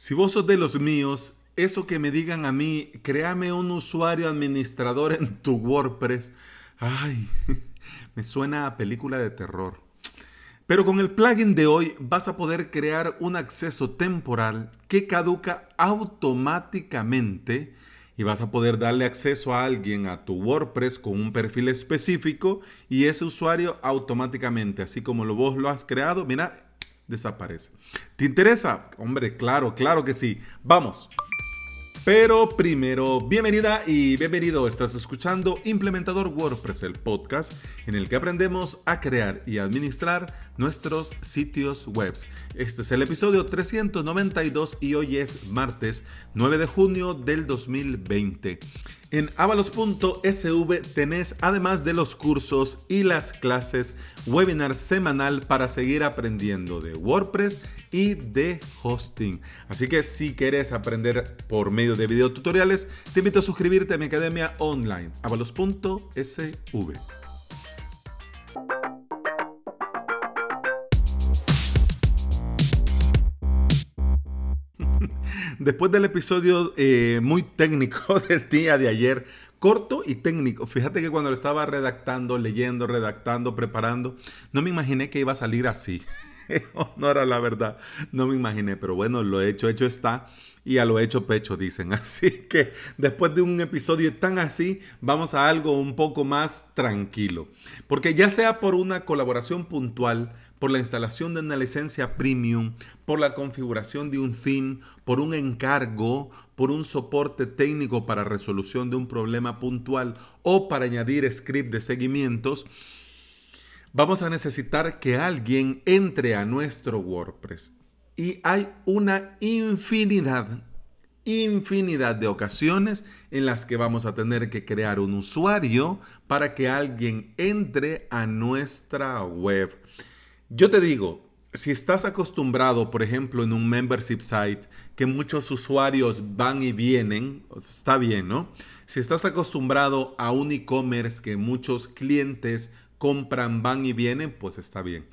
Si vos sos de los míos, eso que me digan a mí, créame un usuario administrador en tu WordPress, ay, me suena a película de terror. Pero con el plugin de hoy vas a poder crear un acceso temporal que caduca automáticamente y vas a poder darle acceso a alguien a tu WordPress con un perfil específico y ese usuario automáticamente, así como lo vos lo has creado, mira, desaparece. ¿Te interesa? Hombre, claro, claro que sí. Vamos. Pero primero, bienvenida y bienvenido. Estás escuchando Implementador WordPress, el podcast en el que aprendemos a crear y administrar nuestros sitios web. Este es el episodio 392 y hoy es martes 9 de junio del 2020. En avalos.sv tenés, además de los cursos y las clases, webinar semanal para seguir aprendiendo de WordPress y de hosting. Así que si quieres aprender por medio de videotutoriales, te invito a suscribirte a mi academia online, avalos.sv. Después del episodio eh, muy técnico del día de ayer, corto y técnico. Fíjate que cuando lo estaba redactando, leyendo, redactando, preparando, no me imaginé que iba a salir así. no era la verdad, no me imaginé, pero bueno, lo hecho, hecho está y a lo hecho pecho, dicen. Así que después de un episodio tan así, vamos a algo un poco más tranquilo. Porque ya sea por una colaboración puntual, por la instalación de una licencia premium, por la configuración de un theme, por un encargo, por un soporte técnico para resolución de un problema puntual o para añadir script de seguimientos, vamos a necesitar que alguien entre a nuestro WordPress. Y hay una infinidad, infinidad de ocasiones en las que vamos a tener que crear un usuario para que alguien entre a nuestra web. Yo te digo, si estás acostumbrado, por ejemplo, en un membership site, que muchos usuarios van y vienen, está bien, ¿no? Si estás acostumbrado a un e-commerce que muchos clientes compran, van y vienen, pues está bien.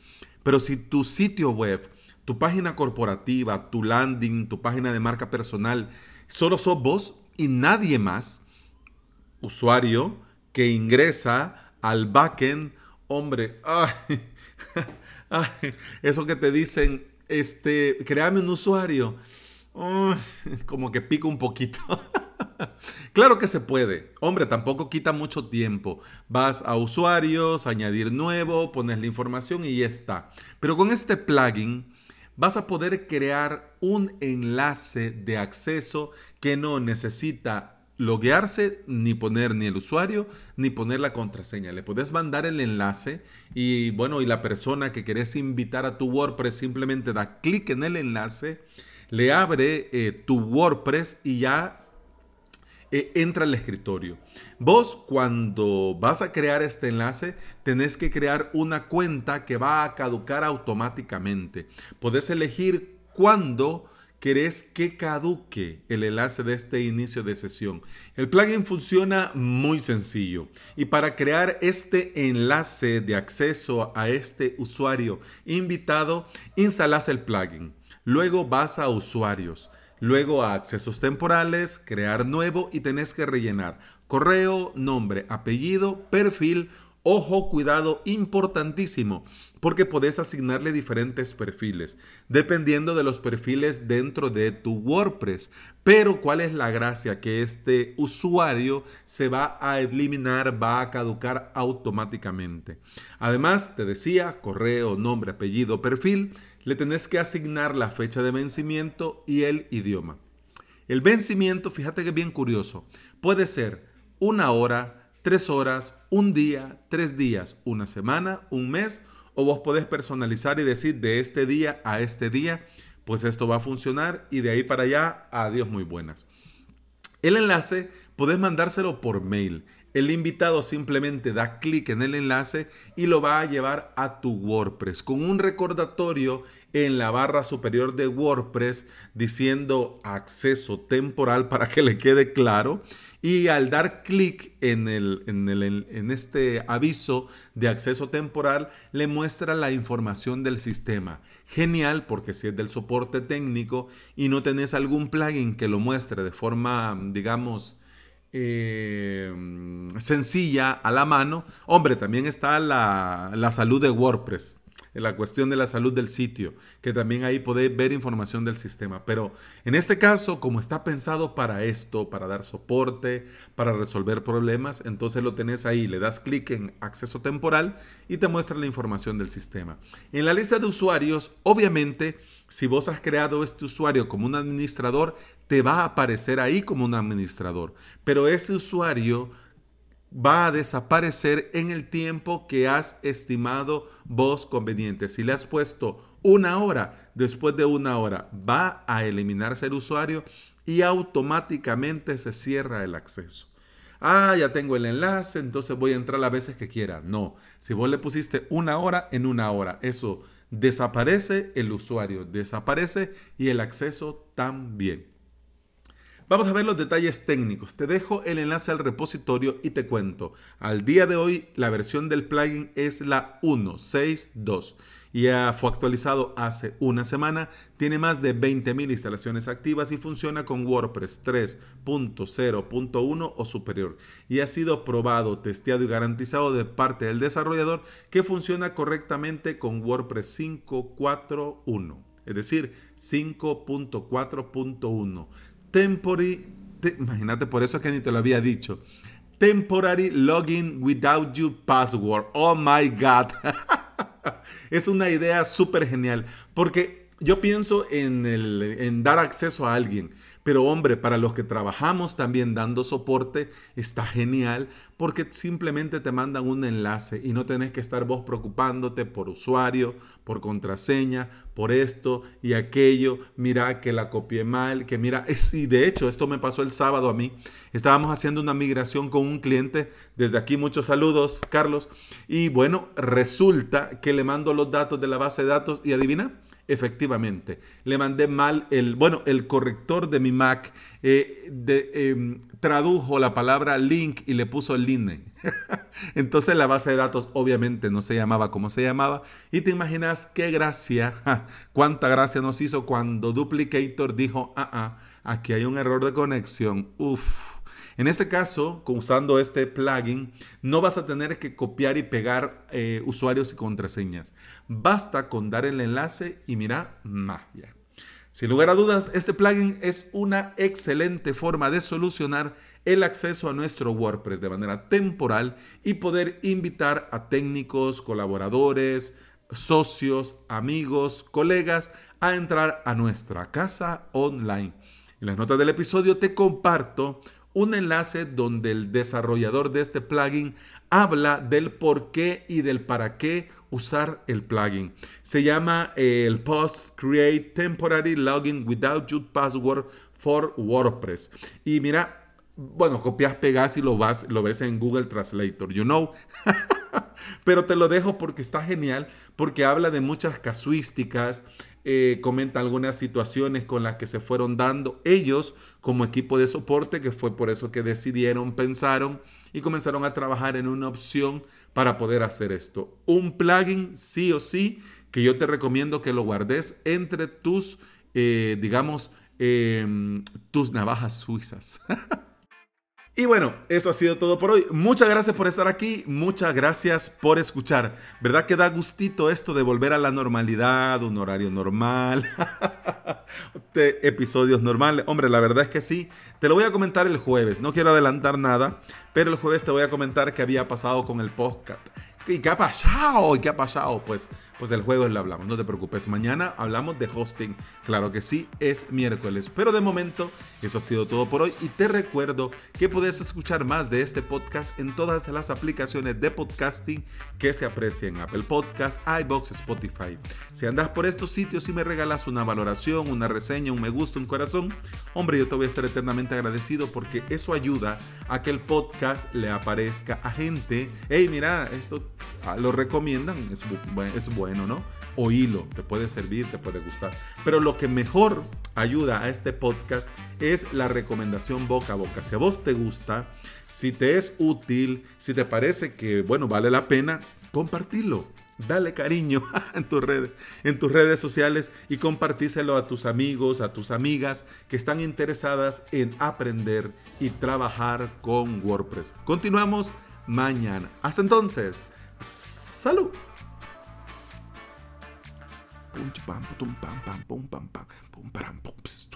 Pero si tu sitio web, tu página corporativa, tu landing, tu página de marca personal, solo sos vos y nadie más, usuario, que ingresa al backend, hombre, eso que te dicen, este, créame un usuario. como que pica un poquito. claro que se puede. Hombre, tampoco quita mucho tiempo. Vas a usuarios, añadir nuevo, pones la información y ya está. Pero con este plugin vas a poder crear un enlace de acceso que no necesita loguearse, ni poner ni el usuario, ni poner la contraseña. Le puedes mandar el enlace y bueno, y la persona que querés invitar a tu WordPress simplemente da clic en el enlace, le abre eh, tu WordPress y ya eh, entra al escritorio. Vos cuando vas a crear este enlace, tenés que crear una cuenta que va a caducar automáticamente. Podés elegir cuándo querés que caduque el enlace de este inicio de sesión. El plugin funciona muy sencillo y para crear este enlace de acceso a este usuario invitado, instalas el plugin. Luego vas a usuarios. Luego a accesos temporales, crear nuevo y tenés que rellenar correo, nombre, apellido, perfil, Ojo, cuidado, importantísimo, porque podés asignarle diferentes perfiles, dependiendo de los perfiles dentro de tu WordPress. Pero ¿cuál es la gracia? Que este usuario se va a eliminar, va a caducar automáticamente. Además, te decía, correo, nombre, apellido, perfil, le tenés que asignar la fecha de vencimiento y el idioma. El vencimiento, fíjate que es bien curioso, puede ser una hora, tres horas, un día, tres días, una semana, un mes, o vos podés personalizar y decir de este día a este día, pues esto va a funcionar y de ahí para allá, adiós muy buenas. El enlace podés mandárselo por mail. El invitado simplemente da clic en el enlace y lo va a llevar a tu WordPress con un recordatorio en la barra superior de WordPress diciendo acceso temporal para que le quede claro. Y al dar clic en, el, en, en este aviso de acceso temporal, le muestra la información del sistema. Genial, porque si es del soporte técnico y no tenés algún plugin que lo muestre de forma, digamos, eh, sencilla a la mano, hombre, también está la, la salud de WordPress la cuestión de la salud del sitio, que también ahí podéis ver información del sistema. Pero en este caso, como está pensado para esto, para dar soporte, para resolver problemas, entonces lo tenés ahí, le das clic en acceso temporal y te muestra la información del sistema. En la lista de usuarios, obviamente, si vos has creado este usuario como un administrador, te va a aparecer ahí como un administrador. Pero ese usuario va a desaparecer en el tiempo que has estimado vos conveniente. Si le has puesto una hora, después de una hora va a eliminarse el usuario y automáticamente se cierra el acceso. Ah, ya tengo el enlace, entonces voy a entrar las veces que quiera. No, si vos le pusiste una hora en una hora, eso desaparece el usuario, desaparece y el acceso también. Vamos a ver los detalles técnicos. Te dejo el enlace al repositorio y te cuento. Al día de hoy la versión del plugin es la 1.6.2 y ya fue actualizado hace una semana. Tiene más de 20.000 instalaciones activas y funciona con WordPress 3.0.1 o superior. Y ha sido probado, testeado y garantizado de parte del desarrollador que funciona correctamente con WordPress 5.4.1 es decir, 5.4.1 temporary, imagínate, por eso es que ni te lo había dicho. Temporary login without your password. Oh my God. es una idea súper genial. Porque yo pienso en, el, en dar acceso a alguien. Pero hombre, para los que trabajamos también dando soporte, está genial porque simplemente te mandan un enlace y no tenés que estar vos preocupándote por usuario, por contraseña, por esto y aquello. Mira que la copié mal, que mira, es, y de hecho esto me pasó el sábado a mí. Estábamos haciendo una migración con un cliente. Desde aquí muchos saludos, Carlos. Y bueno, resulta que le mando los datos de la base de datos y adivina Efectivamente, le mandé mal el, bueno, el corrector de mi Mac eh, em, tradujo la palabra link y le puso line. Entonces la base de datos obviamente no se llamaba como se llamaba. Y te imaginas qué gracia, cuánta gracia nos hizo cuando Duplicator dijo, ah, ah, aquí hay un error de conexión. Uf. En este caso, usando este plugin, no vas a tener que copiar y pegar eh, usuarios y contraseñas. Basta con dar el enlace y mira, magia. Sin lugar a dudas, este plugin es una excelente forma de solucionar el acceso a nuestro WordPress de manera temporal y poder invitar a técnicos, colaboradores, socios, amigos, colegas a entrar a nuestra casa online. En las notas del episodio te comparto un enlace donde el desarrollador de este plugin habla del por qué y del para qué usar el plugin. Se llama eh, el Post Create Temporary Login Without Your Password for WordPress. Y mira, bueno, copias, pegas y lo, vas, lo ves en Google Translator, you know. Pero te lo dejo porque está genial, porque habla de muchas casuísticas, eh, comenta algunas situaciones con las que se fueron dando ellos como equipo de soporte, que fue por eso que decidieron, pensaron y comenzaron a trabajar en una opción para poder hacer esto. Un plugin sí o sí que yo te recomiendo que lo guardes entre tus, eh, digamos, em, tus navajas suizas. Y bueno, eso ha sido todo por hoy. Muchas gracias por estar aquí, muchas gracias por escuchar. ¿Verdad que da gustito esto de volver a la normalidad, un horario normal, de episodios normales? Hombre, la verdad es que sí. Te lo voy a comentar el jueves, no quiero adelantar nada, pero el jueves te voy a comentar qué había pasado con el podcast. ¿Y qué ha pasado? ¿Y qué ha pasado? Pues pues el jueves lo hablamos, no te preocupes. Mañana hablamos de hosting, claro que sí, es miércoles. Pero de momento, eso ha sido todo por hoy y te recuerdo que puedes escuchar más de este podcast en todas las aplicaciones de podcasting que se aprecian, Apple Podcasts, iBox, Spotify. Si andas por estos sitios y me regalas una valoración, una reseña, un me gusta, un corazón, hombre, yo te voy a estar eternamente agradecido porque eso ayuda a que el podcast le aparezca a gente. Hey, mira, esto ah, lo recomiendan, es, es bueno, ¿no? Oílo, te puede servir, te puede gustar. Pero lo que mejor ayuda a este podcast es la recomendación boca a boca. Si a vos te gusta, si te es útil, si te parece que, bueno, vale la pena, compartirlo. Dale cariño en tus redes, en tus redes sociales y compartíselo a tus amigos, a tus amigas que están interesadas en aprender y trabajar con WordPress. Continuamos mañana. Hasta entonces, salud. 뿜찌빰 뿜빰빰 뿜빰빰 뿜빠람 뿜스